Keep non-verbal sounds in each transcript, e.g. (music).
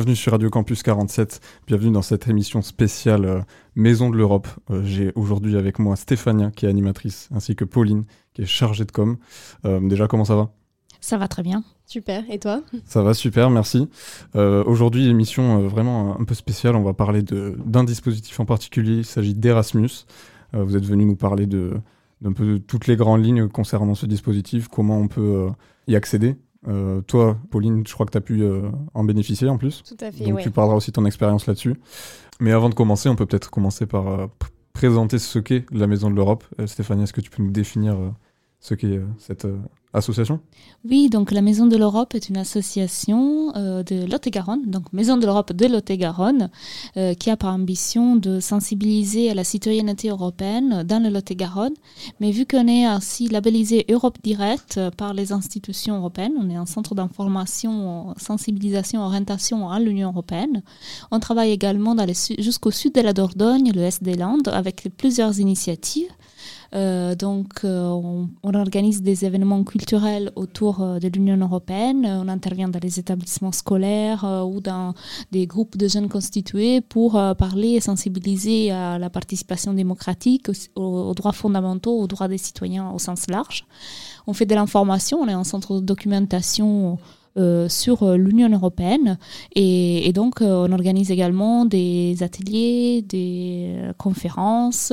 Bienvenue sur Radio Campus 47, bienvenue dans cette émission spéciale euh, Maison de l'Europe. Euh, j'ai aujourd'hui avec moi Stéphania qui est animatrice ainsi que Pauline qui est chargée de com. Euh, déjà comment ça va? Ça va très bien. Super, et toi? Ça va super, merci. aujourd'hui émission vraiment un peu spéciale, on va parler d'un dispositif en particulier, il s'agit d'Erasmus. vous êtes venu nous parler de d'un peu toutes les grandes lignes concernant ce dispositif, comment on peut y accéder? Euh, toi, Pauline, je crois que tu as pu euh, en bénéficier en plus. Tout à fait. Donc tu parleras aussi de ton expérience là-dessus. Mais avant de commencer, on peut peut-être commencer par euh, présenter ce qu'est la Maison de l'Europe. Stéphanie, est-ce que tu peux nous définir ce qu'est cette association Oui, donc la Maison de l'Europe est une association euh, de Lot-et-Garonne, donc Maison de l'Europe de Lot-et-Garonne, euh, qui a pour ambition de sensibiliser à la citoyenneté européenne dans le Lot-et-Garonne. Mais vu qu'on est ainsi labellisé Europe Direct euh, par les institutions européennes, on est un centre d'information, sensibilisation, orientation à l'Union européenne. On travaille également jusqu'au sud de la Dordogne, le Est des Landes, avec plusieurs initiatives. Euh, donc, euh, on, organise des événements culturels autour euh, de l'Union européenne. On intervient dans les établissements scolaires ou dans des groupes de jeunes constitués pour parler et sensibiliser à la participation démocratique, aux, droits fondamentaux, aux droits des citoyens au sens large. On fait de l'information, on est un centre de documentation euh, sur euh, l'Union européenne. Et, donc, euh, on organise également des ateliers, des conférences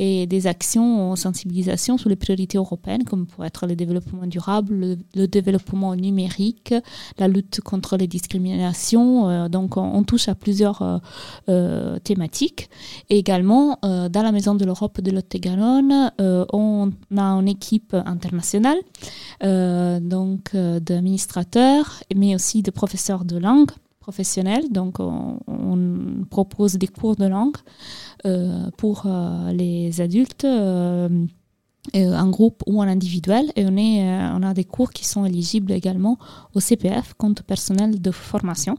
et des actions en sensibilisation sur les priorités européennes, comme pourrait être le développement durable, le, développement numérique, la lutte contre les discriminations. donc, on, touche à plusieurs thématiques. Et également, dans la Maison de l'Europe de Lot-et-Garonne, on a une équipe internationale, donc d'administrateurs mais aussi de professeurs de langue professionnels. Donc, on, propose des cours de langue euh, pour euh, les adultes. Euh, en groupe ou en individuel et on, a des cours qui sont éligibles également au CPF, compte personnel de formation.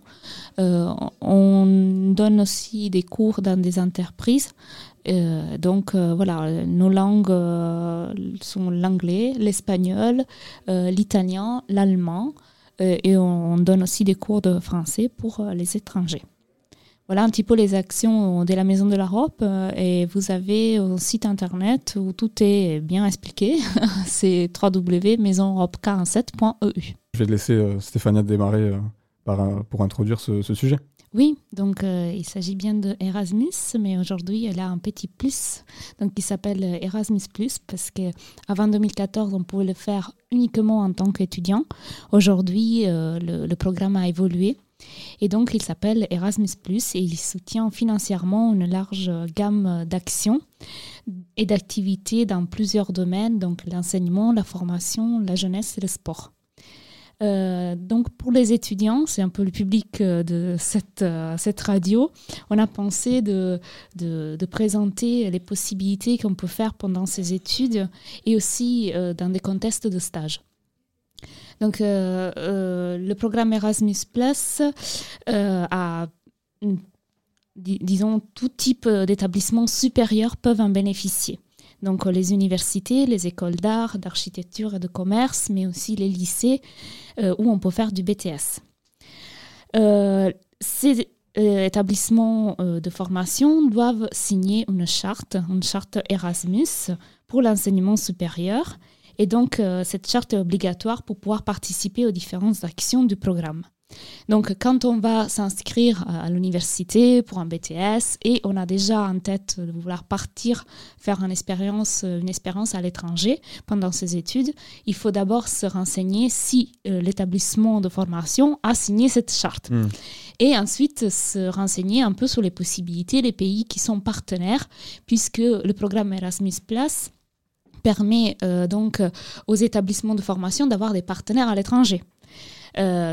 on donne aussi des cours dans des entreprises donc voilà, nos langues sont l'anglais, l'espagnol, l'italien, l'allemand, et on donne aussi des cours de français pour euh, les étrangers. Voilà un petit peu les actions de la Maison de l'Europe euh, et vous avez un site internet où tout est bien expliqué. (laughs) C'est www.maisoneurope47.eu. Je vais laisser Stéphania démarrer pour introduire ce sujet. Oui, donc euh, il s'agit bien de Erasmus, mais aujourd'hui elle a un petit plus, donc qui s'appelle euh, Erasmus Plus, parce que avant 2014 on pouvait le faire uniquement en tant qu'étudiant. Aujourd'hui euh, le, programme a évolué et donc il s'appelle Erasmus Plus et il soutient financièrement une large gamme d'actions et d'activités dans plusieurs domaines, donc l'enseignement, la formation, la jeunesse et le sport. Euh, donc pour les étudiants, c'est un peu le public euh, de cette, euh, cette radio, on a pensé de, de, présenter les possibilités qu'on peut faire pendant ces études et aussi dans des contextes de stage. Donc le programme Erasmus Plus a disons, tout type d'établissements supérieurs peuvent en bénéficier. Donc les universités, les écoles d'art, d'architecture et de commerce, mais aussi les lycées euh, où on peut faire du BTS. Euh, ces euh, établissements de formation doivent signer une charte, une charte Erasmus pour l'enseignement supérieur. Et donc cette charte est obligatoire pour pouvoir participer aux différentes actions du programme. Donc, quand on va s'inscrire à l'université pour un BTS et on a déjà en tête de vouloir partir faire une expérience, une expérience à l'étranger pendant ses études, il faut d'abord se renseigner si euh, l'établissement de formation a signé cette charte. Hmm. Et ensuite se renseigner un peu sur les possibilités, les pays qui sont partenaires, puisque le programme Erasmus Plus permet euh, donc aux établissements de formation d'avoir des partenaires à l'étranger.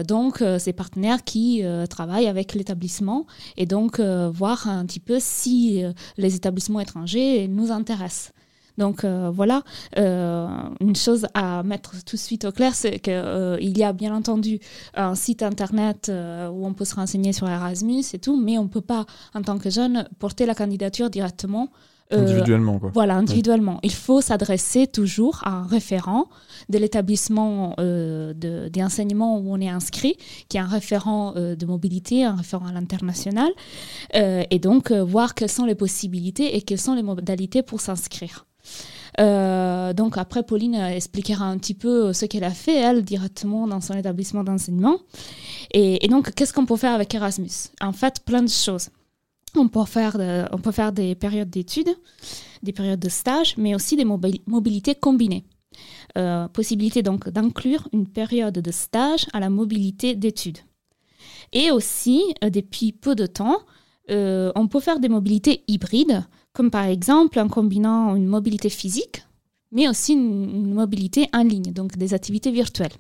Donc, ces partenaires qui travaillent avec l'établissement et donc voir un petit peu si les établissements étrangers nous intéressent. Donc euh, voilà, euh, une chose à mettre tout de suite au clair, c'est qu'il euh, y a bien entendu un site internet où on peut se renseigner sur Erasmus et tout, mais on ne peut pas, en tant que jeune, porter la candidature directement. Individuellement, quoi. Voilà, individuellement. Il faut s'adresser toujours à un référent de l'établissement d'enseignement où on est inscrit, qui est un référent de mobilité, un référent à l'international, et donc voir quelles sont les possibilités et quelles sont les modalités pour s'inscrire. Euh, donc après, Pauline expliquera un petit peu ce qu'elle a fait, elle, directement dans son établissement d'enseignement. Et, donc, qu'est-ce qu'on peut faire avec Erasmus? En fait, plein de choses. On peut faire, des périodes d'études, des périodes de stage, mais aussi des mobilités combinées. Euh, possibilité donc d'inclure une période de stage à la mobilité d'études. Et aussi, euh, depuis peu de temps, on peut faire des mobilités hybrides, comme par exemple en combinant une mobilité physique, mais aussi une, mobilité en ligne, donc des activités virtuelles.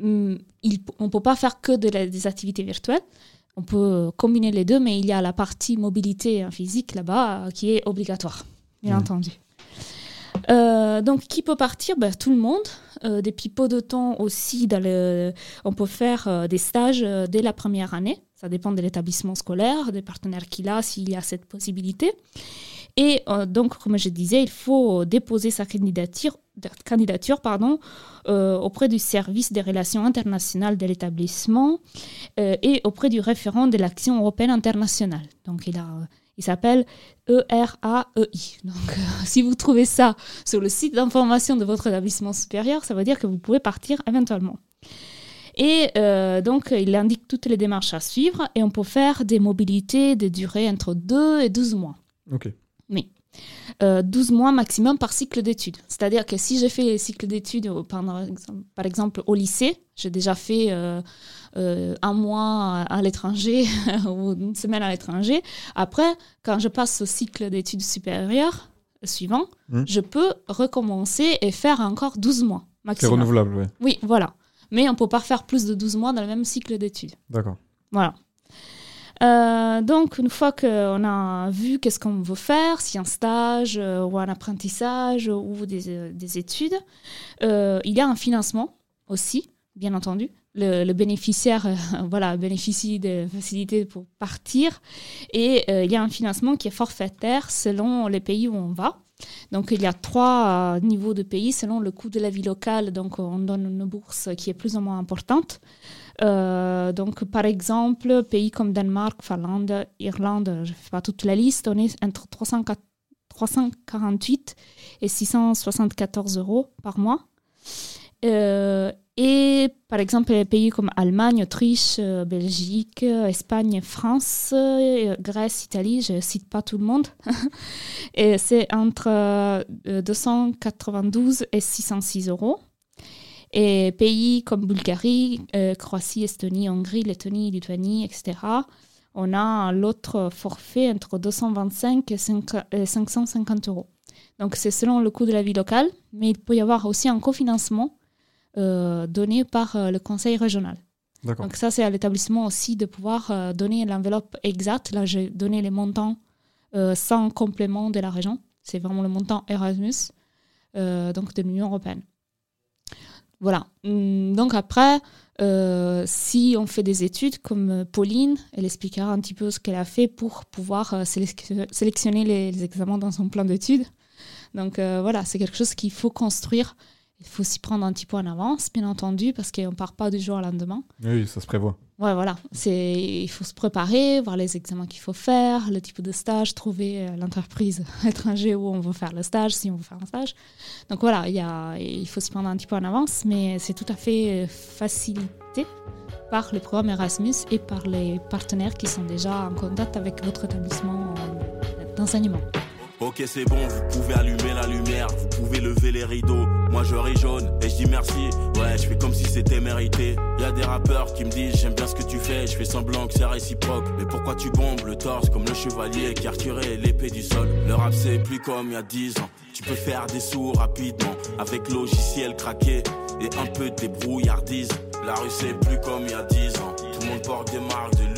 Hum, on ne peut pas faire que de des activités virtuelles, on peut combiner les deux, mais il y a la partie mobilité physique là-bas euh, qui est obligatoire, bien mmh. entendu. Euh, donc, qui peut partir? Ben, Tout le monde. Euh, depuis peu de temps aussi, on peut faire des stages dès la première année. Ça dépend de l'établissement scolaire, des partenaires qu'il a, s'il y a cette possibilité. Et euh, donc, comme je disais, il faut déposer sa candidature, candidature pardon, euh, auprès du service des relations internationales de l'établissement euh, et auprès du référent de l'action européenne internationale. Donc, il, a, il s'appelle ERAEI. Donc, (laughs) si vous trouvez ça sur le site d'information de votre établissement supérieur, ça veut dire que vous pouvez partir éventuellement. Et euh, donc, il indique toutes les démarches à suivre et on peut faire des mobilités de durée entre 2 et 12 mois. Ok. Oui. 12 mois maximum par cycle d'études. C'est-à-dire que si j'ai fait les cycles d'études, pendant, par exemple au lycée, j'ai déjà fait euh, euh, un mois à l'étranger (laughs) ou une semaine à l'étranger. Après, quand je passe au cycle d'études supérieures suivant, hmm. je peux recommencer et faire encore 12 mois maximum. C'est renouvelable, oui. Oui, voilà mais on ne peut pas faire plus de 12 mois dans le même cycle d'études. D'accord. Voilà. Euh, donc, une fois qu'on a vu qu'est-ce qu'on veut faire, si un stage euh, ou un apprentissage ou des, euh, des études, il y a un financement aussi, bien entendu. Le, bénéficiaire (laughs) voilà, bénéficie des facilités pour partir et il y a un financement qui est forfaitaire selon les pays où on va. Donc il y a trois niveaux de pays selon le coût de la vie locale. Donc on donne une bourse qui est plus ou moins importante. Euh, donc par exemple, pays comme Danemark, Finlande, Irlande, je ne fais pas toute la liste, on est entre 348 et 674 euros par mois. Euh, et par exemple, les pays comme Allemagne, Autriche, euh, Belgique, Espagne, France, Grèce, Italie, je ne cite pas tout le monde, (laughs) et c'est entre 292 et 606 euros. Et pays comme Bulgarie, Croatie, Estonie, Hongrie, Lettonie, Lituanie, etc., on a l'autre forfait entre 225 et 550 euros. Donc c'est selon le coût de la vie locale, mais il peut y avoir aussi un cofinancement euh, donné par euh, le conseil régional. Donc ça, c'est à l'établissement aussi de pouvoir euh, donner l'enveloppe exacte. Là, j'ai donné les montants sans complément de la région. C'est vraiment le montant Erasmus, donc de l'Union européenne. Voilà. Hum, donc après, si on fait des études comme Pauline, elle expliquera un petit peu ce qu'elle a fait pour pouvoir sélectionner les, les, examens dans son plan d'études. Donc voilà, c'est quelque chose qu'il faut construire il faut s'y prendre un petit peu en avance, bien entendu, parce qu'on ne part pas du jour au lendemain. Oui, ça se prévoit. Ouais, voilà. C'est, il faut se préparer, voir les examens qu'il faut faire, le type de stage, trouver euh, l'entreprise (laughs) étrangère où on veut faire le stage, si on veut faire un stage. Donc voilà, il, y a, il faut se prendre un petit peu en avance, mais c'est tout à fait euh, facilité par le programme Erasmus et par les partenaires qui sont déjà en contact avec votre établissement euh, d'enseignement. Ok c'est bon, vous pouvez allumer la lumière, vous pouvez lever les rideaux. Moi je ris jaune et je dis merci. Ouais, je fais comme si c'était mérité. Y a des rappeurs qui me disent j'aime bien ce que tu fais, je fais semblant que c'est réciproque. Mais pourquoi tu bombes le torse comme le chevalier qui a retiré l'épée du sol? Le rap c'est plus comme y a 10 ans. Tu peux faire des sous rapidement avec logiciel craqué et un peu de débrouillardise. La rue c'est plus comme y a 10 ans. Tout le monde porte des marques de.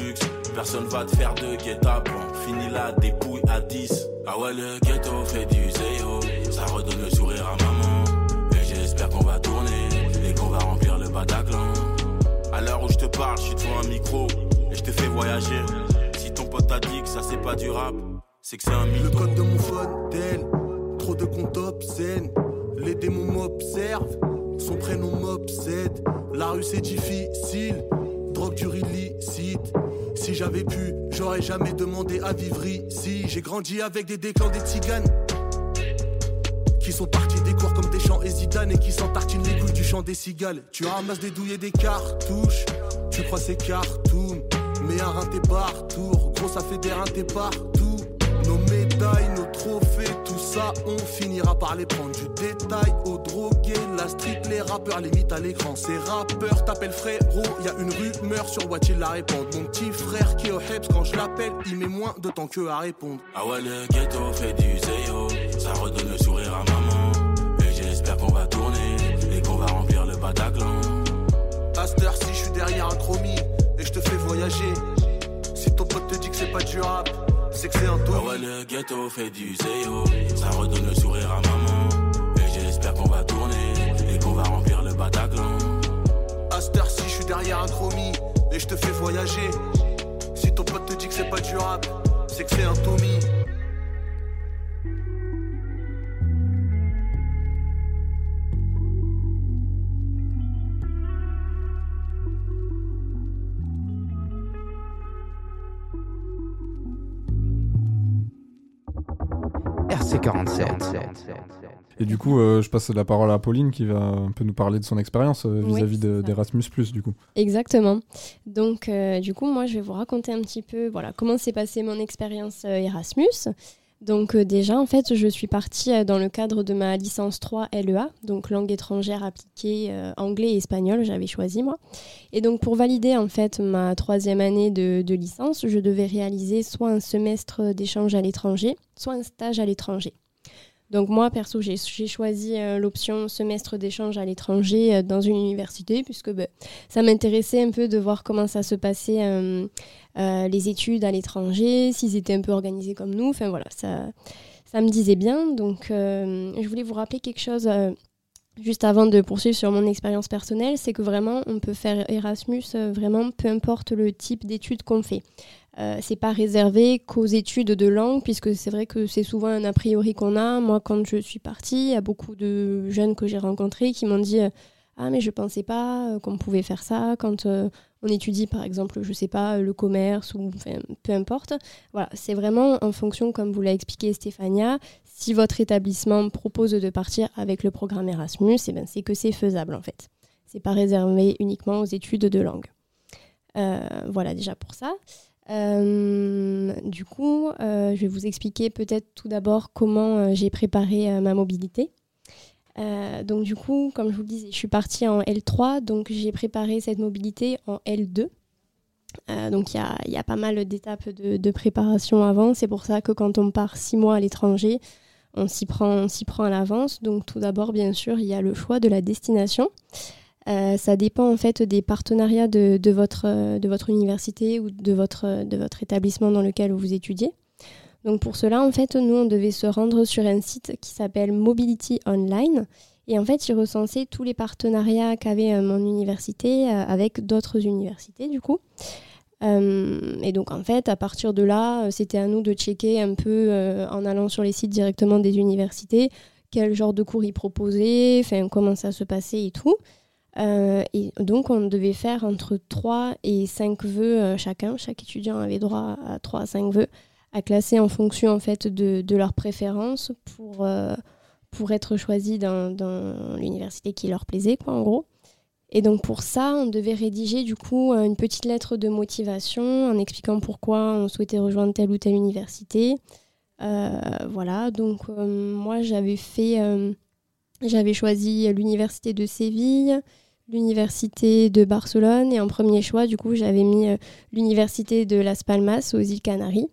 Personne va te faire de guet-apens. Fini la dépouille à 10. Ah ouais, le ghetto fait du zéro. Ça redonne le sourire à maman. Et j'espère qu'on va tourner et qu'on va remplir le Bataclan. À l'heure où je te parle, je suis devant un micro et je te fais voyager. Si ton pote t'a dit que ça c'est pas du rap, c'est que c'est un mytho. Le code de mon phone. Trop de comptes obscènes. Les démons m'observent. Son prénom m'obsède. La rue c'est difficile. Drogue du illicite. Si j'avais pu, j'aurais jamais demandé à vivre ici. J'ai grandi avec des déclans des tziganes. Qui sont partis des cours comme des champs et Zidane et qui s'entartinent les couilles du chant des cigales. Tu ramasses des douilles et des cartouches. Tu crois c'est cartoon. Mais un rein t'es partout. Gros, ça fait des reins t'es partout. Nos médailles, nos trophées, tout ça, on finira par les prendre. Du détail au drogué, la street, les rappeurs, limite à l'écran. Ces rappeurs t'appellent frérot, y a une rumeur sur what il la répondre. Mon petit frère qui est au Heps, quand je l'appelle, il met moins de temps que à répondre. Ah ouais, le ghetto fait du zéro. Ça redonne le sourire à maman. Et j'espère qu'on va tourner et qu'on va remplir le Bataclan. Cette heure-ci, je suis derrière un chromie et je te fais voyager. Si ton pote te dit que c'est pas du rap, c'est que c'est un Ah taux. ouais, le ghetto fait du zéro. Ça redonne le sourire à maman. Et j'espère qu'on va tourner et qu'on va remplir le Bataclan. À cette heure-ci, je suis derrière un chromie et je te fais voyager. Si ton pote te dit que c'est pas du rap, c'est que c'est un Tommy. RC47. Et du coup, euh, je passe la parole à Pauline qui va un peu nous parler de son expérience euh, Oui, vis-à-vis de- d'Erasmus, du coup. Exactement. Donc, euh, du coup, moi, je vais vous raconter un petit peu voilà, comment s'est passée mon expérience euh, Erasmus. Donc, euh, déjà, en fait, je suis partie euh, dans le cadre de ma licence 3 LEA, donc langue étrangère appliquée euh, anglais et espagnol, j'avais choisi moi. Et donc, pour valider en fait ma troisième année de, de licence, je devais réaliser soit un semestre d'échange à l'étranger, soit un stage à l'étranger. Donc moi, perso, j'ai choisi euh, l'option semestre d'échange à l'étranger euh, dans une université, puisque ben, ça m'intéressait un peu de voir comment ça se passait euh, les études à l'étranger, s'ils étaient un peu organisés comme nous. Enfin voilà, ça, ça me disait bien. Donc je voulais vous rappeler quelque chose juste avant de poursuivre sur mon expérience personnelle, c'est que vraiment on peut faire Erasmus vraiment peu importe le type d'études qu'on fait. Euh, c'est pas réservé qu'aux études de langue, puisque c'est vrai que c'est souvent un a priori qu'on a. Moi, quand je suis partie, il y a beaucoup de jeunes que j'ai rencontrés qui m'ont dit euh, Ah, mais je pensais pas euh, qu'on pouvait faire ça quand euh, on étudie, par exemple, je sais pas, le commerce ou peu importe. Voilà, c'est vraiment en fonction, comme vous l'a expliqué Stéphania, si votre établissement propose de partir avec le programme Erasmus, eh ben, c'est que c'est faisable en fait. C'est pas réservé uniquement aux études de langue. Voilà déjà pour ça. Euh, du coup, euh, je vais vous expliquer peut-être tout d'abord comment euh, j'ai préparé ma mobilité. Donc du coup, comme je vous le disais, je suis partie en L3, donc j'ai préparé cette mobilité en L2. Euh, donc il y a, il y a pas mal d'étapes de, de préparation avant. C'est pour ça que quand on part six mois à l'étranger, on s'y prend, on s'y prend à l'avance. Donc tout d'abord, bien sûr, il y a le choix de la destination. Euh, ça dépend en fait des partenariats de, euh, votre université ou de votre, de votre établissement dans lequel vous étudiez. Donc pour cela, en fait, nous, on devait se rendre sur un site qui s'appelle Mobility Online. Et en fait, il recensait tous les partenariats qu'avait euh, mon université euh, avec d'autres universités, du coup. Euh, et donc, en fait, à partir de là, euh, c'était à nous de checker un peu, euh, en allant sur les sites directement des universités, quel genre de cours ils proposaient, comment ça se passait et tout. Euh, et donc, on devait faire entre 3 et 5 vœux euh, chacun. Chaque étudiant avait droit à 3 à 5 vœux à classer en fonction en fait de, de leurs préférences pour, euh, pour être choisis dans, dans l'université qui leur plaisait, quoi, en gros. Et donc pour ça, on devait rédiger du coup une petite lettre de motivation en expliquant pourquoi on souhaitait rejoindre telle ou telle université. Voilà, donc moi j'avais fait, j'avais choisi l'université de Séville, l'université de Barcelone et en premier choix du coup j'avais mis euh, l'université de Las Palmas aux îles Canaries.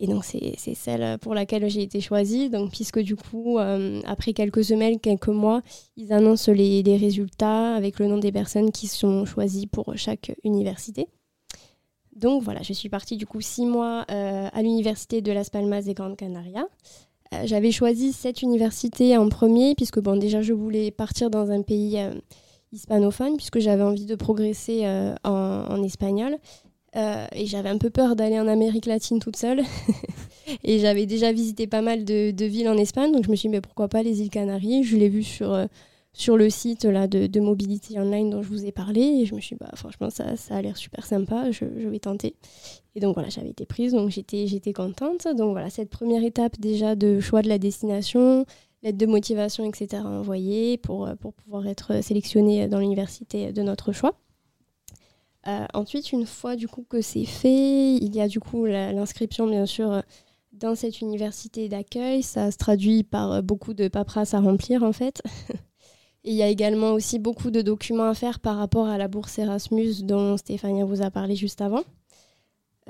Et donc, c'est celle pour laquelle j'ai été choisie. Donc, puisque du coup, après quelques semaines, quelques mois, ils annoncent les, les, résultats avec le nom des personnes qui sont choisies pour chaque université. Donc voilà, je suis partie du coup six mois à l'université de Las Palmas des Grandes Canarias. J'avais choisi cette université en premier, puisque bon, déjà, je voulais partir dans un pays hispanophone, puisque j'avais envie de progresser euh, en, espagnol. Euh, et j'avais un peu peur d'aller en Amérique latine toute seule. (laughs) et j'avais déjà visité pas mal de, villes en Espagne, donc je me suis dit, mais pourquoi pas les îles Canaries? Je l'ai vu sur, euh, sur le site là, de, de, Mobility Online dont je vous ai parlé, et je me suis dit, bah, franchement, ça, ça a l'air super sympa, je, je, vais tenter. Et donc voilà, j'avais été prise, donc j'étais, j'étais contente. Donc voilà, cette première étape déjà de choix de la destination, lettre de motivation, etc. envoyée pour, euh, pour pouvoir être sélectionné dans l'université de notre choix. Euh, ensuite, une fois du coup que c'est fait, il y a du coup l'inscription bien sûr dans cette université d'accueil. Ça se traduit par beaucoup de paperasse à remplir en fait. (laughs) Et il y a également aussi beaucoup de documents à faire par rapport à la bourse Erasmus dont Stéphania vous a parlé juste avant.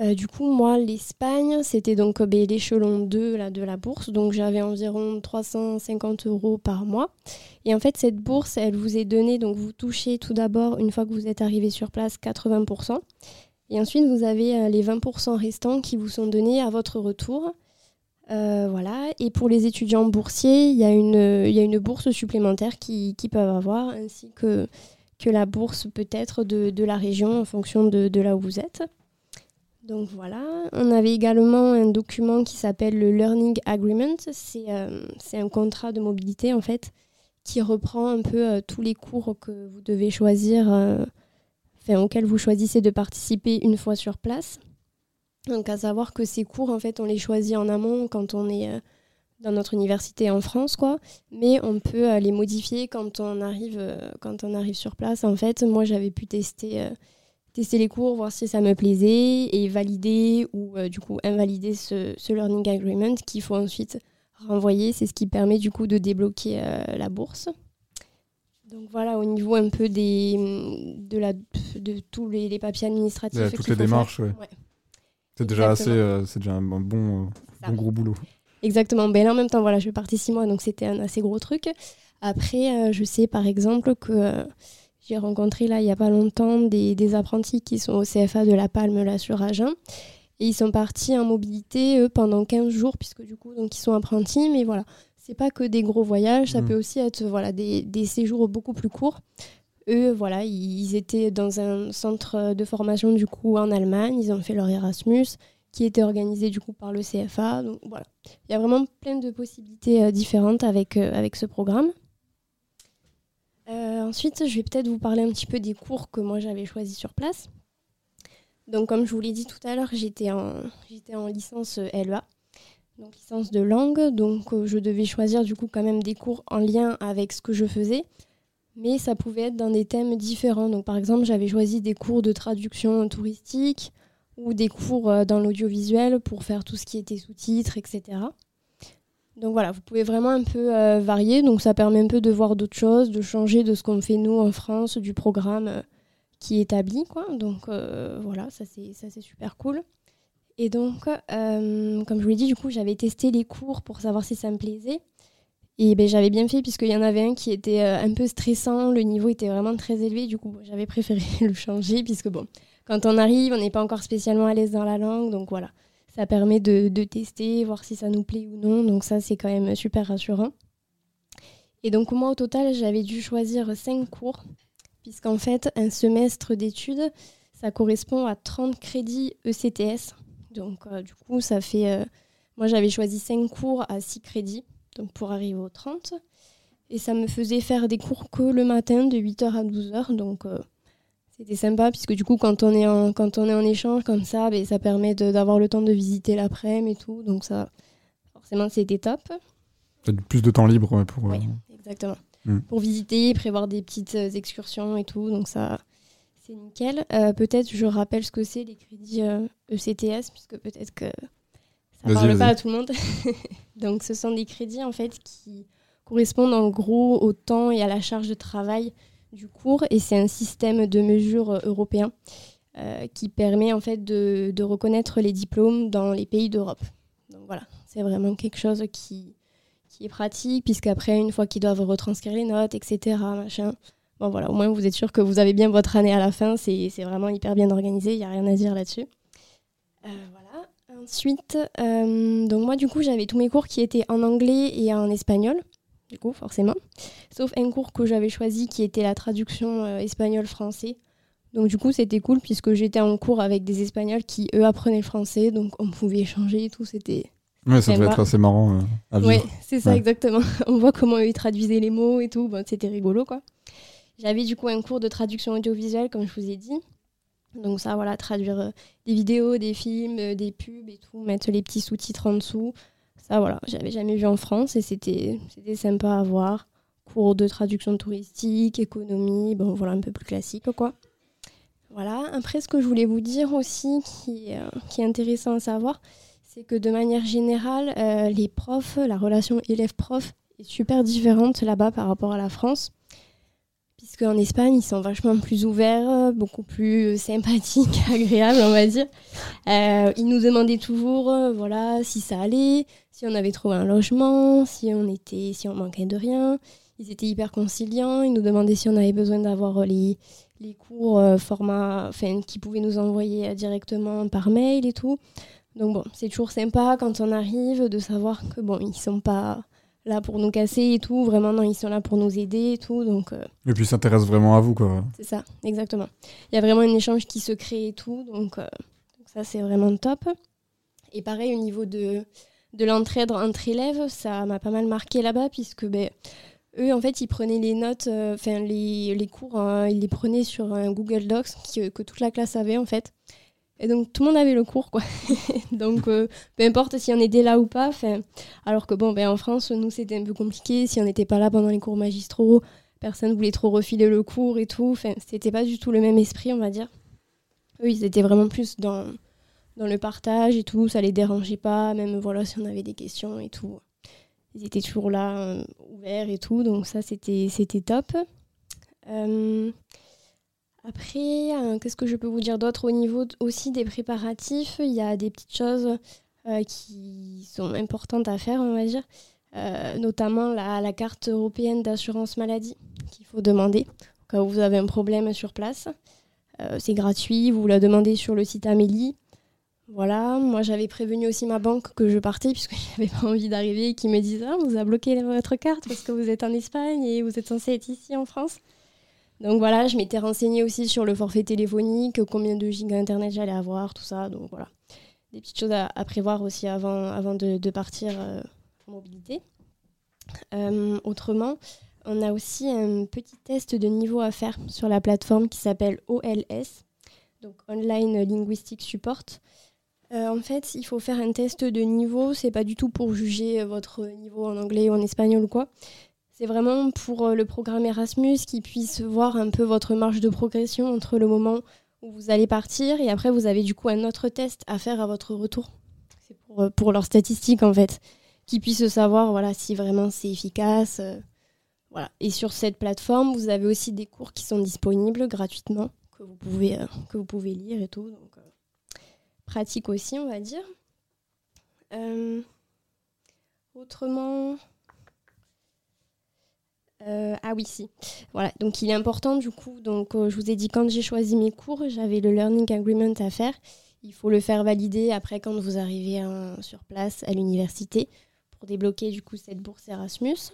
Euh, du coup, moi, l'Espagne, c'était donc euh, ben, l'échelon 2 là, de la bourse. Donc, j'avais environ 350 euros par mois. Et en fait, cette bourse, elle vous est donnée. Donc, vous touchez tout d'abord, une fois que vous êtes arrivé sur place, 80%. Et ensuite, vous avez euh, les 20% restants qui vous sont donnés à votre retour. voilà. Et pour les étudiants boursiers, il y, a une, bourse supplémentaire qu'ils qui peuvent avoir, ainsi que, la bourse peut-être de, de, la région en fonction de, de là où vous êtes. Donc voilà, on avait également un document qui s'appelle le Learning Agreement. C'est euh, un contrat de mobilité en fait qui reprend un peu euh, tous les cours que vous devez choisir, euh, auxquels vous choisissez de participer une fois sur place. Donc à savoir que ces cours en fait on les choisit en amont quand on est dans notre université en France quoi, mais on peut les modifier quand on arrive quand on arrive sur place. En fait, moi j'avais pu tester tester les cours, voir si ça me plaisait et valider ou euh, du coup invalider ce, learning agreement qu'il faut ensuite renvoyer. C'est ce qui permet du coup de débloquer euh, la bourse. Donc voilà, au niveau un peu des, de, la, de tous les, papiers administratifs. toutes les démarches, ouais. C'est déjà assez, euh, c'est déjà un bon, bon gros boulot. Exactement. Ben là, en même temps, voilà, je partie six mois, donc c'était un assez gros truc. Après, je sais par exemple que j'ai rencontré là il n'y a pas longtemps des, apprentis qui sont au CFA de La Palme là sur Agen. Et ils sont partis en mobilité eux, pendant 15 jours, puisque du coup, donc, ils sont apprentis. Mais voilà, c'est pas que des gros voyages, ça mmh. peut aussi être voilà, des, des, séjours beaucoup plus courts. Eux, voilà, ils étaient dans un centre de formation du coup en Allemagne, ils ont fait leur Erasmus, qui était organisé du coup par le CFA. Donc voilà, il y a vraiment plein de possibilités euh, différentes avec, euh, avec ce programme. Euh, ensuite, je vais peut-être vous parler un petit peu des cours que moi j'avais choisis sur place. Donc, comme je vous l'ai dit tout à l'heure, j'étais en, licence LEA, donc licence de langue. Donc, euh, je devais choisir du coup quand même des cours en lien avec ce que je faisais, mais ça pouvait être dans des thèmes différents. Donc, par exemple, j'avais choisi des cours de traduction touristique ou des cours euh, dans l'audiovisuel pour faire tout ce qui était sous-titres, etc. Donc voilà, vous pouvez vraiment un peu euh, varier. Donc ça permet un peu de voir d'autres choses, de changer de ce qu'on fait nous en France, du programme euh, qui est établi. Quoi. Donc euh, voilà, ça c'est super cool. Et donc, comme je vous l'ai dit, du coup, j'avais testé les cours pour savoir si ça me plaisait. Et ben, j'avais bien fait puisqu'il y en avait un qui était un peu stressant, le niveau était vraiment très élevé. Du coup, j'avais préféré (laughs) le changer puisque bon, quand on arrive, on n'est pas encore spécialement à l'aise dans la langue. Donc voilà, ça permet de, tester, voir si ça nous plaît ou non. Donc ça, c'est quand même super rassurant. Et donc moi, au total, j'avais dû choisir 5 cours, puisqu'en fait, un semestre d'études, ça correspond à 30 crédits ECTS. Donc euh, du coup, ça fait... Euh, moi, j'avais choisi 5 cours à 6 crédits, donc pour arriver aux 30. Et ça me faisait faire des cours que le matin, de 8h à 12h. Donc... Euh, c'était sympa puisque du coup quand on est en, quand on est en échange comme ça, ben, ça permet d'avoir le temps de visiter l'après-midi et tout. Donc ça, forcément, c'était top. Plus de temps libre pour... Oui, euh, exactement. Hmm. Pour visiter, prévoir des petites euh, excursions et tout. Donc ça, c'est nickel. Euh, peut-être je rappelle ce que c'est les crédits ECTS e puisque peut-être que ça ne parle pas à tout le monde. (laughs) donc ce sont des crédits en fait qui correspondent en gros au temps et à la charge de travail du cours et c'est un système de mesure euh, européen euh, qui permet en fait de, reconnaître les diplômes dans les pays d'Europe. voilà, c'est vraiment quelque chose qui, qui est pratique, puisqu'après, une fois qu'ils doivent retranscrire les notes, etc., machin, bon voilà, au moins vous êtes sûr que vous avez bien votre année à la fin, c'est vraiment hyper bien organisé, il n'y a rien à dire là-dessus. Euh, voilà. Ensuite, donc moi du coup j'avais tous mes cours qui étaient en anglais et en espagnol, du coup forcément, sauf un cours que j'avais choisi qui était la traduction euh, espagnol-français. Donc du coup c'était cool puisque j'étais en cours avec des Espagnols qui eux apprenaient le français, donc on pouvait échanger et tout, c'était Ouais, ça devait être assez marrant à vivre. Oui, c'est ça, exactement. (laughs) On voit comment ils traduisaient les mots et tout. Bon, C'était rigolo, quoi. J'avais du coup un cours de traduction audiovisuelle, comme je vous ai dit. Donc ça, voilà, traduire euh, des vidéos, des films, euh, des pubs et tout, mettre les petits sous-titres en dessous. Ça, voilà, j'avais jamais vu en France et c'était sympa à voir. Cours de traduction touristique, économie, bon, voilà, un peu plus classique, quoi. Voilà, après, ce que je voulais vous dire aussi, qui, euh, qui est intéressant à savoir, c'est que de manière générale, euh, les profs, la relation élève-prof est super différente là-bas par rapport à la France. Puisqu'en Espagne, ils sont vachement plus ouverts, beaucoup plus sympathiques, (laughs) agréables, on va dire. Euh, ils nous demandaient toujours euh, voilà, si ça allait, si on avait trouvé un logement, si on, était, si on manquait de rien. Ils étaient hyper conciliants. Ils nous demandaient si on avait besoin d'avoir les, les cours format, enfin, qu'ils pouvaient nous envoyer directement par mail et tout. Donc bon, c'est toujours sympa quand on arrive de savoir que bon, ils sont pas là pour nous casser et tout. Vraiment, non, ils sont là pour nous aider et tout. Donc, euh, et puis, ils s'intéressent vraiment à vous, quoi. C'est ça, exactement. Il y a vraiment un échange qui se crée et tout. Donc, euh, ça, c'est vraiment top. Et pareil, au niveau de, de l'entraide entre élèves, ça m'a pas mal marqué là-bas, puisque ben, eux, en fait, ils prenaient les notes, euh, enfin, les, les, cours, hein, ils les prenaient sur un Google Docs que toute la classe avait, en fait. Et donc tout le monde avait le cours, quoi. (laughs) donc euh, peu importe si on était là ou pas. Alors que bon, ben, en France, nous c'était un peu compliqué. Si on n'était pas là pendant les cours magistraux, personne voulait trop refiler le cours et tout. Enfin, c'était pas du tout le même esprit, on va dire. Eux, ils étaient vraiment plus dans, dans le partage et tout. Ça les dérangeait pas, même voilà, si on avait des questions et tout. Ils étaient toujours là, euh, ouverts et tout. Donc ça, c'était top. Euh, après, euh, qu'est-ce que je peux vous dire d'autre Au niveau aussi des préparatifs, il y a des petites choses euh, qui sont importantes à faire, on va dire. Euh, notamment la, carte européenne d'assurance maladie qu'il faut demander où vous avez un problème sur place. c'est gratuit, vous la demandez sur le site Amélie. Voilà, moi j'avais prévenu aussi ma banque que je partais puisque (laughs) j'avais pas envie d'arriver et qu'ils me disent ah, vous avez bloqué votre carte parce que vous êtes en Espagne et vous êtes censé être ici en France. Donc voilà, je m'étais renseignée aussi sur le forfait téléphonique, combien de gigas internet j'allais avoir, tout ça. Donc voilà, des petites choses à, prévoir aussi avant, avant de, partir euh, mobilité. Euh, autrement, on a aussi un petit test de niveau à faire sur la plateforme qui s'appelle OLS, donc Online Linguistic Support. Euh, en fait, il faut faire un test de niveau. C'est pas du tout pour juger votre niveau en anglais ou en espagnol ou quoi. C'est vraiment pour euh, le programme Erasmus qui puisse voir un peu votre marge de progression entre le moment où vous allez partir et après vous avez du coup un autre test à faire à votre retour. C'est pour, euh, pour leurs statistiques en fait, qui puissent savoir voilà, si vraiment c'est efficace. Euh, voilà. Et sur cette plateforme, vous avez aussi des cours qui sont disponibles gratuitement, que vous pouvez, que vous pouvez lire et tout. Donc, pratique aussi, on va dire. autrement, euh, ah oui, si. Voilà, donc il est important du coup. Donc euh, je vous ai dit quand j'ai choisi mes cours, j'avais le learning agreement à faire. Il faut le faire valider après quand vous arrivez sur place à l'université pour débloquer du coup cette bourse Erasmus.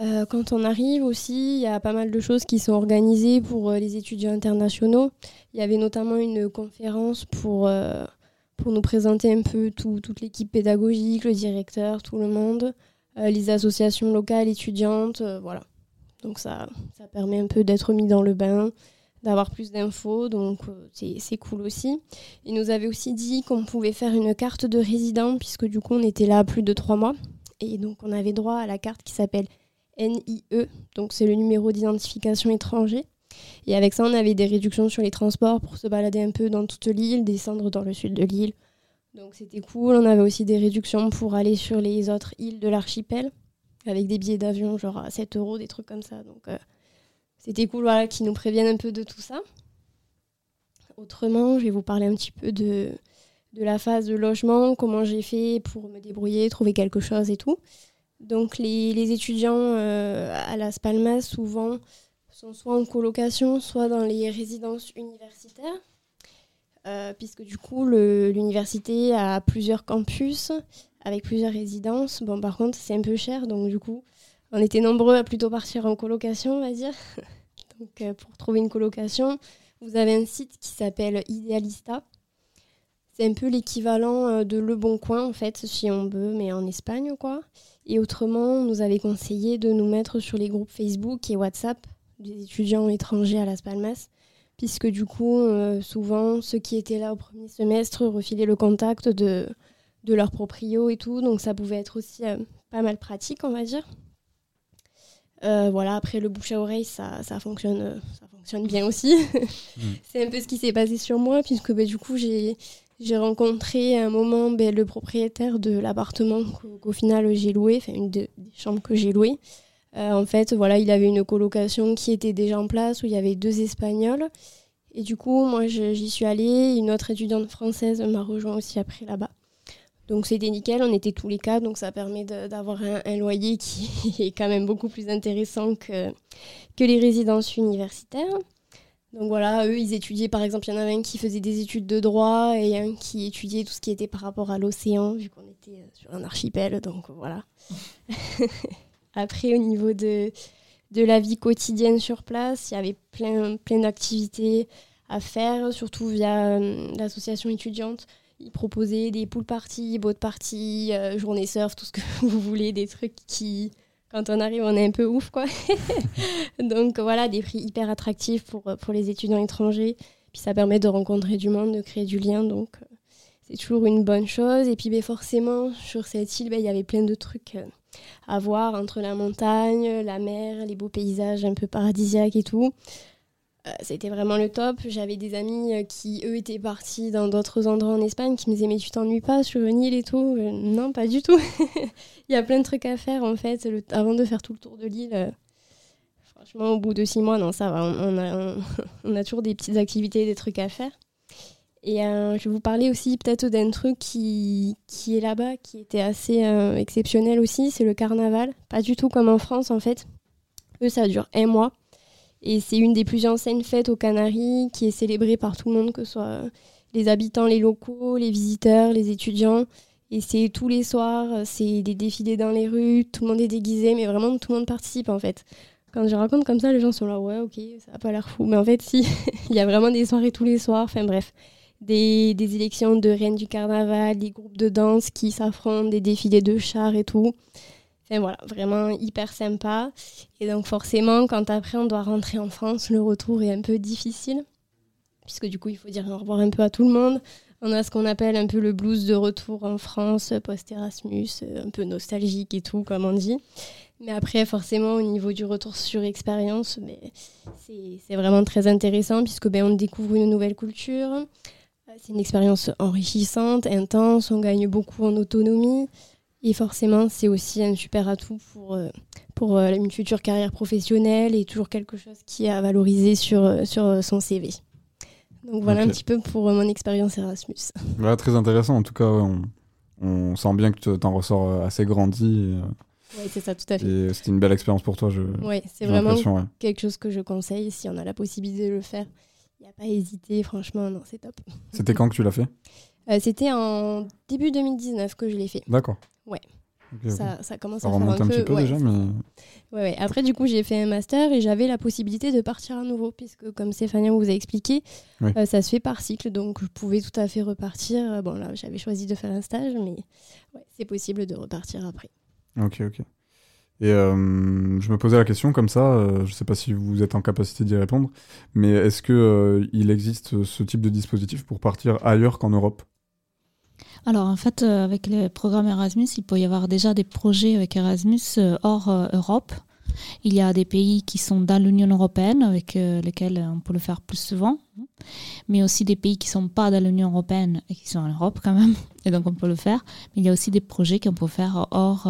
Euh, quand on arrive aussi, il y a pas mal de choses qui sont organisées pour les étudiants internationaux. Il y avait notamment une conférence pour, pour nous présenter un peu toute l'équipe pédagogique, le directeur, tout le monde. Euh, les associations locales étudiantes, euh, voilà. Donc ça, ça permet un peu d'être mis dans le bain, d'avoir plus d'infos, donc euh, c'est cool aussi. Il nous avait aussi dit qu'on pouvait faire une carte de résident, puisque du coup on était là plus de trois mois, et donc on avait droit à la carte qui s'appelle NIE, donc c'est le numéro d'identification étranger. Et avec ça, on avait des réductions sur les transports pour se balader un peu dans toute l'île, descendre dans le sud de l'île, donc c'était cool. On avait aussi des réductions pour aller sur les autres îles de l'archipel, avec des billets d'avion genre à 7 euros, des trucs comme ça. Donc euh, c'était cool voilà, qu'ils nous préviennent un peu de tout ça. Autrement, je vais vous parler un petit peu de, de la phase de logement, comment j'ai fait pour me débrouiller, trouver quelque chose et tout. Donc les, étudiants à Las Palmas, souvent, sont soit en colocation, soit dans les résidences universitaires. Puisque du coup, l'université a plusieurs campus avec plusieurs résidences. Bon, par contre, c'est un peu cher, donc du coup, on était nombreux à plutôt partir en colocation, on va dire. (laughs) donc, euh, pour trouver une colocation, vous avez un site qui s'appelle Idealista. C'est un peu l'équivalent euh, de Le Bon Coin, en fait, si on veut, mais en Espagne, quoi. Et autrement, on nous avait conseillé de nous mettre sur les groupes Facebook et WhatsApp des étudiants étrangers à Las Palmas, puisque du coup, euh, souvent, ceux qui étaient là au premier semestre refilaient le contact de, de leur proprio et tout, donc ça pouvait être aussi euh, pas mal pratique, on va dire. Euh, voilà, après le bouche à oreille, ça, ça, fonctionne, ça fonctionne bien aussi. (laughs) Mm. C'est un peu ce qui s'est passé sur moi, puisque bah, du coup, j'ai, j'ai rencontré à un moment bah, le propriétaire de l'appartement qu'au, final j'ai loué, enfin une des chambres que j'ai louées. En fait, voilà, il avait une colocation qui était déjà en place, où il y avait deux Espagnols. Et du coup, moi, j'y suis allée. Une autre étudiante française m'a rejoint aussi après là-bas. Donc c'était nickel, on était tous les quatre, donc ça permet d'avoir un, loyer qui (laughs) est quand même beaucoup plus intéressant que, que les résidences universitaires. Donc voilà, eux, ils étudiaient, par exemple, il y en avait un qui faisait des études de droit et un qui étudiait tout ce qui était par rapport à l'océan, vu qu'on était euh, sur un archipel, donc voilà. (laughs) Après, au niveau de, de la vie quotidienne sur place, il y avait plein, plein d'activités à faire, surtout via euh, l'association étudiante. Ils proposaient des pool parties, boat parties, euh, journée surf, tout ce que (laughs) vous voulez, des trucs qui, quand on arrive, on est un peu ouf, quoi. (laughs) Donc voilà, des prix hyper attractifs pour, euh, pour les étudiants étrangers. Puis ça permet de rencontrer du monde, de créer du lien, donc euh, c'est toujours une bonne chose. Et puis ben, forcément, sur cette île, ben, il y avait plein de trucs à voir entre la montagne, la mer, les beaux paysages un peu paradisiaques et tout. Euh, c'était vraiment le top. J'avais des amis euh, qui, eux, étaient partis dans d'autres endroits en Espagne qui me disaient Mais tu t'ennuies pas sur une île et tout? Euh, Non, pas du tout. (laughs) Il y a plein de trucs à faire en fait. avant de faire tout le tour de l'île, franchement, au bout de six mois, non, ça va. On, a, (laughs) on, a, toujours des petites activités, des trucs à faire. Et je vais vous parler aussi peut-être d'un truc qui, qui est là-bas, qui était assez exceptionnel aussi c'est le carnaval. Pas du tout comme en France en fait. Eux, ça dure un mois. Et c'est une des plus anciennes fêtes aux Canaries qui est célébrée par tout le monde, que ce soit les habitants, les locaux, les visiteurs, les étudiants. Et c'est tous les soirs, c'est des défilés dans les rues, tout le monde est déguisé, mais vraiment tout le monde participe en fait. Quand je raconte comme ça, les gens sont là, ouais, ok, ça n'a pas l'air fou. Mais en fait, si, (laughs) il y a vraiment des soirées tous les soirs, enfin bref. Des, élections de reines du carnaval, des groupes de danse qui s'affrontent, des défilés de chars et tout voilà, vraiment hyper sympa. Et donc forcément, quand après on doit rentrer en France, le retour est un peu difficile. Puisque du coup, il faut dire au revoir un peu à tout le monde. On a ce qu'on appelle un peu le blues de retour en France, post-Erasmus, euh, un peu nostalgique et tout, comme on dit. Mais après, forcément, au niveau du retour sur expérience, ben, c'est vraiment très intéressant puisque ben, on découvre une nouvelle culture. C'est une expérience enrichissante, intense, on gagne beaucoup en autonomie. Et forcément, c'est aussi un super atout pour, euh, pour euh, une future carrière professionnelle et toujours quelque chose qui a valorisé sur, euh, sur son CV. Donc voilà un petit peu pour mon expérience Erasmus. (laughs) très intéressant. En tout cas, on, on sent bien que tu en ressors assez grandi. Oui, c'est ça, tout à fait. C'était une belle expérience pour toi. Je, oui, c'est vraiment quelque chose que je conseille si on a la possibilité de le faire. Il n'y a pas à hésiter, franchement, non, c'est top. (laughs) C'était quand que tu l'as fait? C'était en début 2019 que je l'ai fait. D'accord. Ouais. Ça, ça, commence à faire un, un petit peu déjà, mais... Ouais, ouais. Après, du coup, j'ai fait un master et j'avais la possibilité de partir à nouveau, puisque comme Stéphania vous a expliqué, euh, ça se fait par cycle, donc je pouvais tout à fait repartir. Bon, là, j'avais choisi de faire un stage, mais c'est possible de repartir après. Ok, ok. Et euh, je me posais la question comme ça, euh, je ne sais pas si vous êtes en capacité d'y répondre, mais est-ce qu'il il existe ce type de dispositif pour partir ailleurs qu'en Europe? Alors en fait, euh, avec le programme Erasmus, il peut y avoir déjà des projets avec Erasmus euh, hors euh, Europe. Il y a des pays qui sont dans l'Union européenne avec lesquels on peut le faire plus souvent, mais aussi des pays qui ne sont pas dans l'Union européenne et qui sont en Europe quand même, (laughs) et donc on peut le faire. Mais il y a aussi des projets qu'on peut faire hors,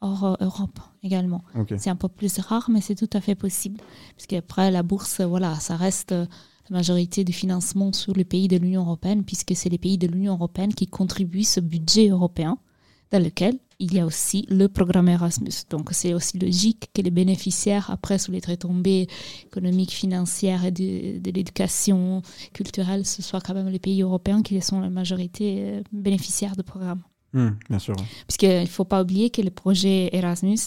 hors Europe également. C'est un peu plus rare, mais c'est tout à fait possible. Parce qu'après, la bourse, voilà, ça reste la majorité du financement sur les pays de l'Union européenne, puisque c'est les pays de l'Union européenne qui contribuent ce budget européen, dans lequel il y a aussi le programme Erasmus. Donc c'est aussi logique que les bénéficiaires, après, sous les retombées économiques, financières et de, de l'éducation culturelle, ce soit quand même les pays européens qui sont la majorité euh, bénéficiaires du programme. Hmm, bien sûr. Puisqu'il ne faut pas oublier que le projet Erasmus,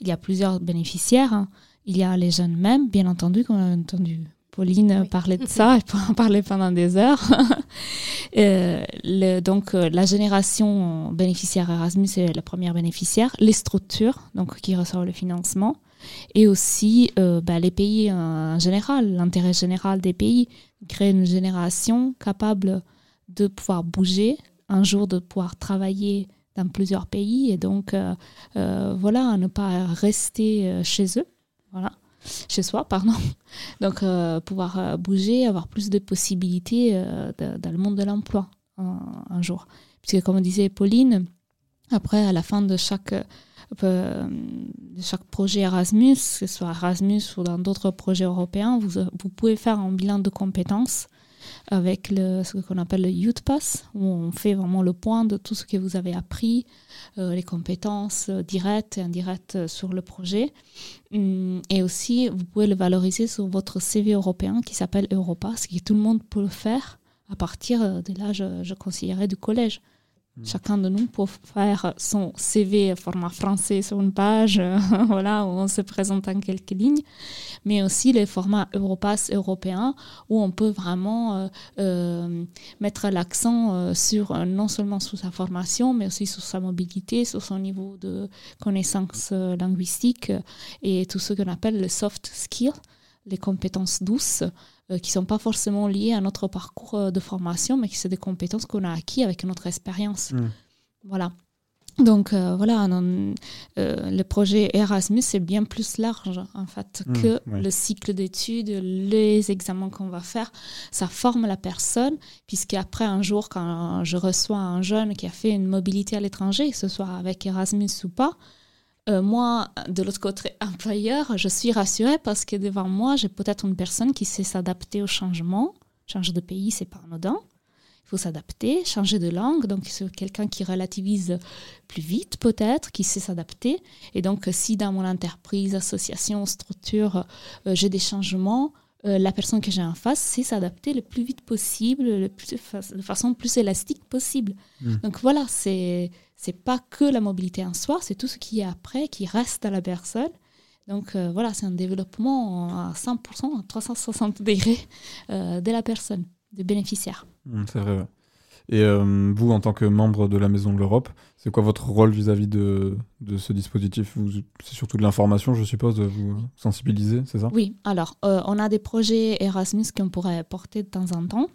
il y a plusieurs bénéficiaires. hein. Il y a les jeunes même, bien entendu, qu'on a entendu Pauline Oui. parler de ça, (laughs) elle peut en parler pendant des heures. (laughs) Euh, le- donc, euh, la génération bénéficiaire Erasmus est la première bénéficiaire, les structures donc, qui reçoivent le financement, et aussi euh, bah, les pays en général, l'intérêt général des pays, créer une génération capable de pouvoir bouger, un jour de pouvoir travailler dans plusieurs pays, et donc, euh, voilà, ne pas rester chez eux, voilà, chez soi, pardon. (laughs) Donc, euh, pouvoir euh, bouger, avoir plus de possibilités euh, dans le monde de l'emploi un, un jour. Puisque, comme disait Pauline, après, à la fin de chaque, de chaque projet Erasmus, que ce soit Erasmus ou dans d'autres projets européens, vous, vous pouvez faire un bilan de compétences avec ce qu'on appelle le Youth Pass, où on fait vraiment le point de tout ce que vous avez appris, euh, les compétences euh, directes et indirectes euh, sur le projet. Hum, Et aussi, vous pouvez le valoriser sur votre CV européen qui s'appelle Europass, que tout le monde peut faire à partir de l'âge, je considérais, du collège. Chacun de nous peut faire son CV format français sur une page, (laughs) voilà, où on se présente en quelques lignes, mais aussi les formats Europass européens, où on peut vraiment euh, euh, mettre l'accent euh, sur non seulement sur sa formation, mais aussi sur sa mobilité, sur son niveau de connaissances linguistiques et tout ce qu'on appelle les soft skills, les compétences douces, qui ne sont pas forcément liées à notre parcours euh, de formation, mais qui sont des compétences qu'on a acquis avec notre expérience. Mm. Voilà. Donc euh, voilà, non, euh, le projet Erasmus c'est bien plus large en fait Mm, que ouais. le cycle d'études, les examens qu'on va faire. Ça forme la personne, puisque après un jour, quand je reçois un jeune qui a fait une mobilité à l'étranger, que ce soit avec Erasmus ou pas, euh, moi, de l'autre côté employeur, je suis rassurée parce que devant moi, j'ai peut-être une personne qui sait s'adapter au changement. Changer de pays, c'est pas anodin. Il faut s'adapter, changer de langue. Donc, c'est quelqu'un qui relativise plus vite, peut-être, qui sait s'adapter. Et donc, si dans mon entreprise, association, structure, euh, j'ai des changements, euh, la personne que j'ai en face sait s'adapter le plus vite possible, le plus, de façon plus élastique possible. Mm. Donc, voilà, c'est c'est pas que la mobilité en soi, c'est tout ce qui est après, qui reste à la personne. Donc euh, voilà, c'est un développement à 100%, à 360 degrés euh, de la personne, du bénéficiaire. Hmm, c'est vrai. Et euh, vous, en tant que membre de la Maison de l'Europe, c'est quoi votre rôle vis-à-vis de, de ce dispositif? C'est surtout de l'information, je suppose, de vous sensibiliser, c'est ça? Oui, alors euh, on a des projets Erasmus qu'on pourrait porter de temps en temps.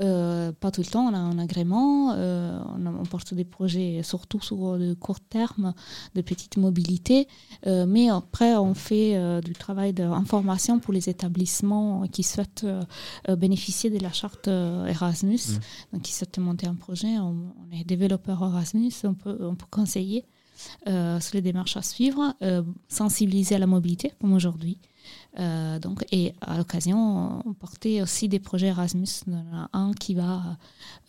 Euh, pas tout le temps, on a un agrément, euh, on, porte des projets surtout sur de court terme, de petite mobilité, euh, mais après on fait euh, du travail d'information pour les établissements qui souhaitent euh, euh, bénéficier de la charte euh, Erasmus, Mm. donc qui souhaitent monter un projet, on, on est développeur Erasmus, on peut, on peut conseiller euh, sur les démarches à suivre, euh, sensibiliser à la mobilité comme aujourd'hui. Euh, donc, et à l'occasion, on portait aussi des projets Erasmus. Il un qui va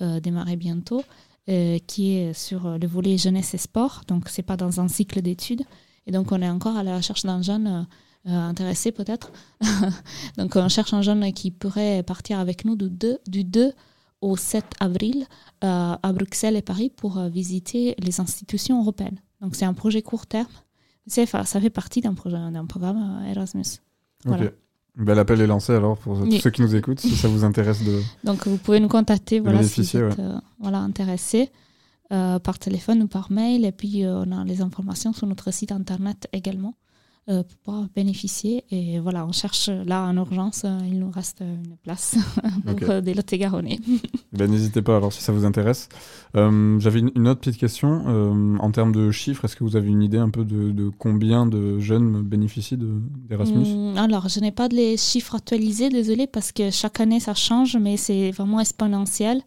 euh, démarrer bientôt, euh, qui est sur le volet jeunesse et sport. Donc, c'est pas dans un cycle d'études. Et donc, on est encore à la recherche d'un jeune intéressé peut-être. (laughs) donc, on cherche un jeune qui pourrait partir avec nous du 2, du 2 au 7 avril à Bruxelles et Paris pour visiter les institutions européennes. Donc, c'est un projet court terme. Ça fait partie d'un programme Erasmus. Voilà. Ok. Ben, L'appel est lancé alors pour tous ceux qui nous écoutent, si ça vous intéresse de. Donc, vous pouvez nous contacter voilà, si vous bénéficier, êtes euh, voilà, intéressé euh, par téléphone ou par mail. Et puis, euh, on a les informations sur notre site internet également pour pouvoir bénéficier. Et voilà, on cherche là en urgence, euh, il nous reste une place (laughs) pour Ok. euh, des Lot-et-Garonnais. (laughs) Ben, N'hésitez pas alors si ça vous intéresse. Euh, J'avais une, une autre petite question. Euh, en termes de chiffres, est-ce que vous avez une idée un peu de, de combien de jeunes bénéficient de- d'Erasmus? Hum, alors, je n'ai pas de les chiffres actualisés, désolé, parce que chaque année ça change, mais c'est vraiment exponentiel.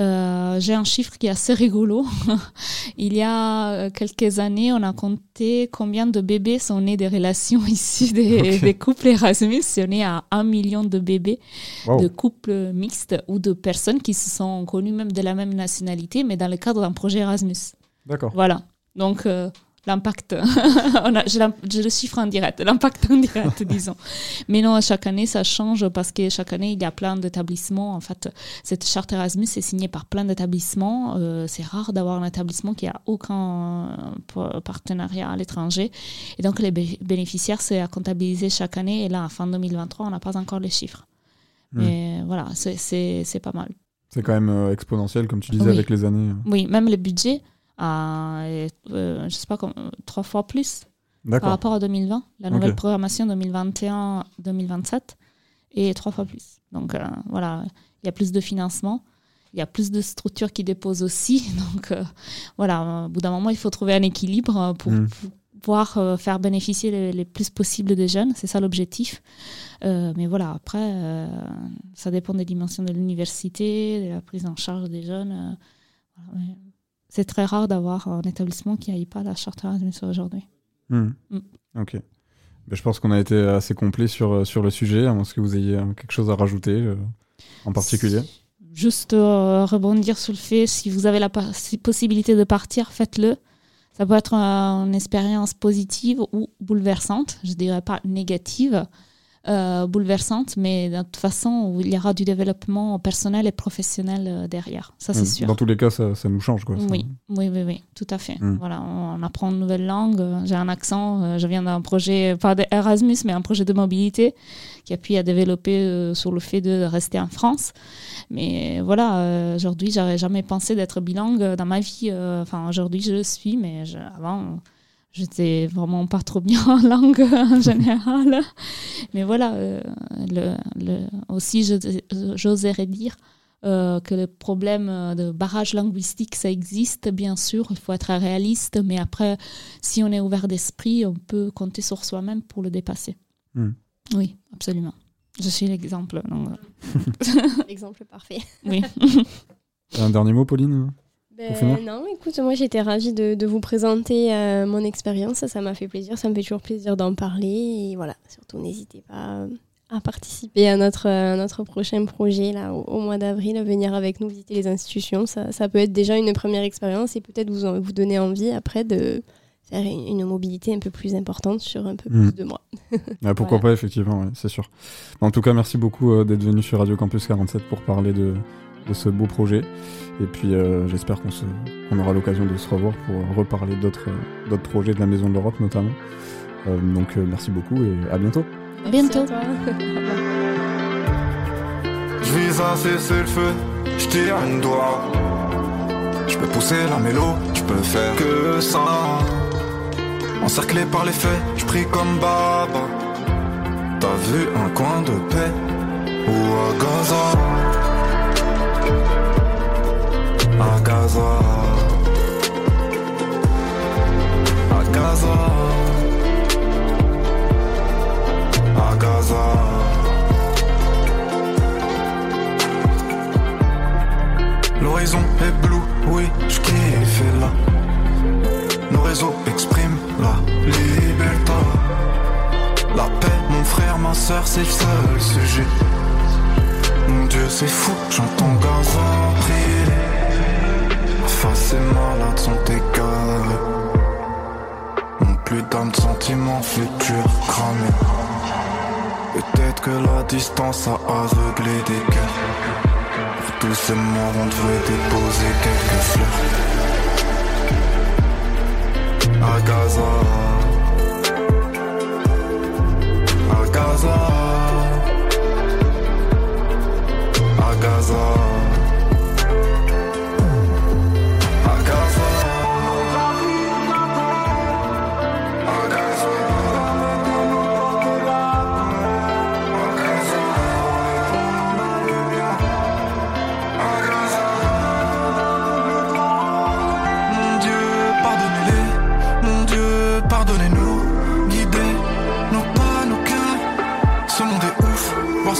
Euh, J'ai un chiffre qui est assez rigolo. (laughs) Il y a euh, quelques années, on a compté combien de bébés sont nés les relations (laughs) issues des, (laughs) des couples Erasmus. On est à un million de bébés Wow. de couples mixtes ou de personnes qui se sont connues même de la même nationalité, mais dans le cadre d'un projet Erasmus. D'accord. Voilà. Donc, euh, l'impact, (laughs) on a- j'ai le chiffre en direct, l'impact en direct, (laughs) disons. Mais non, chaque année, ça change parce que chaque année, il y a plein d'établissements. En fait, cette charte Erasmus est signée par plein d'établissements. Euh, c'est rare d'avoir un établissement qui a aucun partenariat à l'étranger. Et donc, les bé- bénéficiaires, c'est à comptabiliser chaque année. Et là, à fin 2023, on n'a pas encore les chiffres. Hmm. Mais voilà, c'est- pas mal. C'est quand même euh, exponentiel, comme tu disais, Oui. avec les années. Oui, même le budget, est, euh, je sais pas, comme, trois fois plus par rapport à 2020. La nouvelle programmation 2021-2027 est trois fois plus. Donc euh, voilà, il y a plus de financement. Il y a plus de structures qui déposent aussi. (laughs) Donc euh, voilà, au bout d'un moment, il faut trouver un équilibre pour, Mm. pour pouvoir euh, faire bénéficier le, les plus possible des jeunes. C'est ça l'objectif. Euh, mais voilà, après, euh, ça dépend des dimensions de l'université, de la prise en charge des jeunes. voilà, mais c'est très rare d'avoir un établissement qui n'aille pas à la charte Erasmus aujourd'hui. Hmm. Mm. Ok. Ben, je pense qu'on a été assez complet sur, euh, sur le sujet, à moins que vous ayez euh, quelque chose à rajouter euh, en particulier. Juste euh, rebondir sur le fait, si vous avez la possibilité de partir, faites-le. Ça peut être euh, une expérience positive ou bouleversante, je dirais pas négative, euh, bouleversante, mais de toute façon, il y aura du développement personnel et professionnel euh, derrière, ça c'est Hmm. sûr. Dans tous les cas, ça, ça nous change. Quoi, ça. Oui, oui, oui, oui, tout à fait. Mm. Voilà, on apprend une nouvelle langue. euh, J'ai un accent. euh, Je viens d'un projet, pas d'Erasmus, mais un projet de mobilité qui appuie à développer sur le fait de rester en France. Mais voilà, aujourd'hui, j'aurais jamais pensé d'être bilingue dans ma vie. Enfin, aujourd'hui, je le suis, mais je- avant, j'étais vraiment pas trop bien en (laughs) langue en général. Mais voilà, euh, le, le- aussi, j'oserais dire euh, que le problème euh, de barrage linguistique, ça existe, bien sûr, il faut être réaliste, mais après, si on est ouvert d'esprit, on peut compter sur soi-même pour le dépasser. Hmm. Oui, absolument. Je suis l'exemple. donc, (laughs) Exemple parfait. oui. Un dernier mot, Pauline? Ben, non, écoute, moi j'étais ravie de, de vous présenter euh, mon expérience. Ça m'a fait plaisir. Ça me fait toujours plaisir d'en parler. Et voilà, surtout n'hésitez pas euh, à participer à notre, à notre prochain projet là, au, au mois d'avril, à venir avec nous visiter les institutions. Ça, ça peut être déjà une première expérience et peut-être vous, en- vous donner envie après de faire une, une mobilité un peu plus importante sur un peu Mm. plus de mois. (laughs) Ah, Pourquoi Voilà. pas, effectivement, ouais, c'est sûr. En tout cas, merci beaucoup euh, d'être venu sur Radio Campus 47 pour parler de, de ce beau projet. Et puis, euh, j'espère qu'on se- qu'on aura l'occasion de se revoir pour reparler d'autres d'autres projets de la Maison de l'Europe, notamment. Euh, donc, euh, merci beaucoup et à bientôt. À bientôt. (laughs) Je vise à cesser le feu, je tire une doigt. Je peux pousser la mélo, je peux faire que ça. Encerclé par les faits, je prie comme Baba. T'as vu un coin de paix ou à Gaza? À Gaza. À Gaza. À Gaza. L'horizon est bleu, oui, je kiffe là. Nos réseaux expriment la liberté. La paix, mon frère, ma soeur, c'est le seul sujet. Mon Dieu, c'est fou, j'entends Gaza prier. Ma face et malade sont égarés. Mon plus d'âme sentiments futurs cramés. Peut-être que la distance a aveuglé des cœurs. Pour tous ces morts, on devrait déposer quelques fleurs. À Gaza. À Gaza. À Gaza.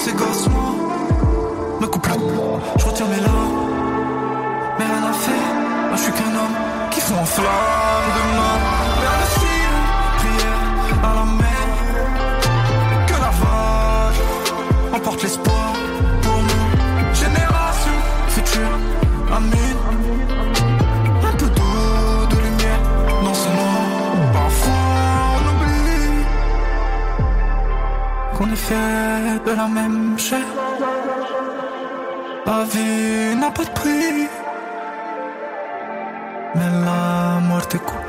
Ces gosses, moi, me coupe le Je retiens mes larmes. Mais rien à faire. Moi, je suis qu'un homme qui fond en flamme demain. Vers la même chair. La vie n'a pas de prix, mais la mort coûte cher.